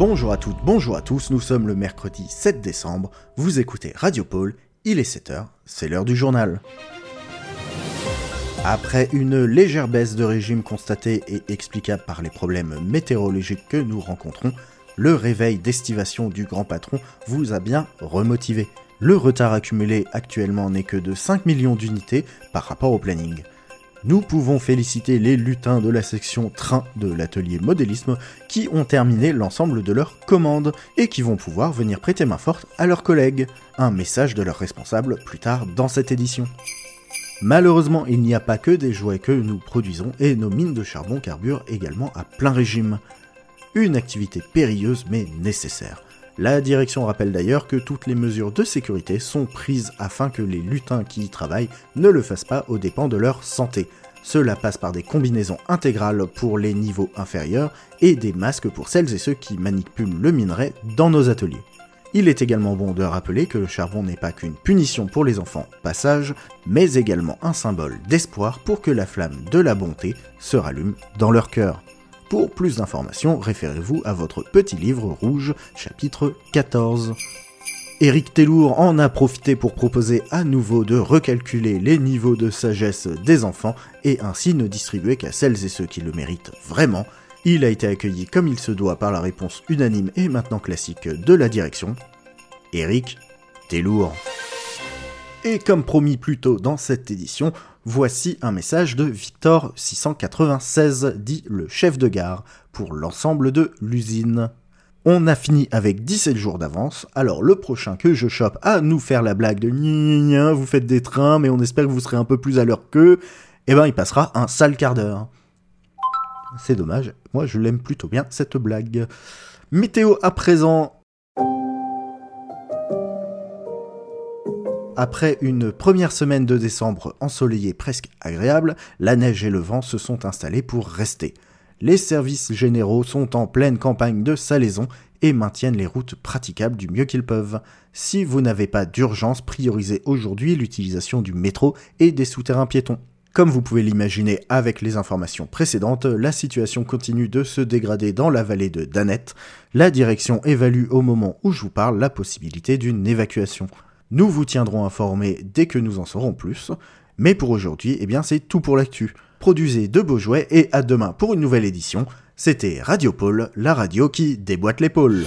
Bonjour à toutes, bonjour à tous, nous sommes le mercredi 7 décembre, vous écoutez Radio Pôle, il est 7h, c'est l'heure du journal. Après une légère baisse de régime constatée et explicable par les problèmes météorologiques que nous rencontrons, le réveil d'estivation du grand patron vous a bien remotivé. Le retard accumulé actuellement n'est que de 5 millions d'unités par rapport au planning. Nous pouvons féliciter les lutins de la section train de l'atelier modélisme qui ont terminé l'ensemble de leurs commandes et qui vont pouvoir venir prêter main forte à leurs collègues. Un message de leurs responsables plus tard dans cette édition. Malheureusement, il n'y a pas que des jouets que nous produisons et nos mines de charbon carburent également à plein régime. Une activité périlleuse mais nécessaire. La direction rappelle d'ailleurs que toutes les mesures de sécurité sont prises afin que les lutins qui y travaillent ne le fassent pas aux dépens de leur santé. Cela passe par des combinaisons intégrales pour les niveaux inférieurs et des masques pour celles et ceux qui manipulent le minerai dans nos ateliers. Il est également bon de rappeler que le charbon n'est pas qu'une punition pour les enfants, passage, mais également un symbole d'espoir pour que la flamme de la bonté se rallume dans leur cœur. Pour plus d'informations, référez-vous à votre petit livre rouge, chapitre 14. Éric Tellour en a profité pour proposer à nouveau de recalculer les niveaux de sagesse des enfants et ainsi ne distribuer qu'à celles et ceux qui le méritent vraiment. Il a été accueilli comme il se doit par la réponse unanime et maintenant classique de la direction. Éric Tellour. Et comme promis plus tôt dans cette édition, voici un message de Victor 696, dit le chef de gare, pour l'ensemble de l'usine. On a fini avec 17 jours d'avance, alors le prochain que je chope à nous faire la blague de gna vous faites des trains mais on espère que vous serez un peu plus à l'heure qu'eux, eh ben il passera un sale quart d'heure. C'est dommage, moi je l'aime plutôt bien cette blague. Météo à présent, Après une première semaine de décembre ensoleillée presque agréable, la neige et le vent se sont installés pour rester. Les services généraux sont en pleine campagne de salaison et maintiennent les routes praticables du mieux qu'ils peuvent. Si vous n'avez pas d'urgence, priorisez aujourd'hui l'utilisation du métro et des souterrains piétons. Comme vous pouvez l'imaginer avec les informations précédentes, la situation continue de se dégrader dans la vallée de Danette. La direction évalue au moment où je vous parle la possibilité d'une évacuation. Nous vous tiendrons informés dès que nous en saurons plus. Mais pour aujourd'hui, eh bien c'est tout pour l'actu. Produisez de beaux jouets et à demain pour une nouvelle édition. C'était Radio Pôle, la radio qui déboîte l'épaule.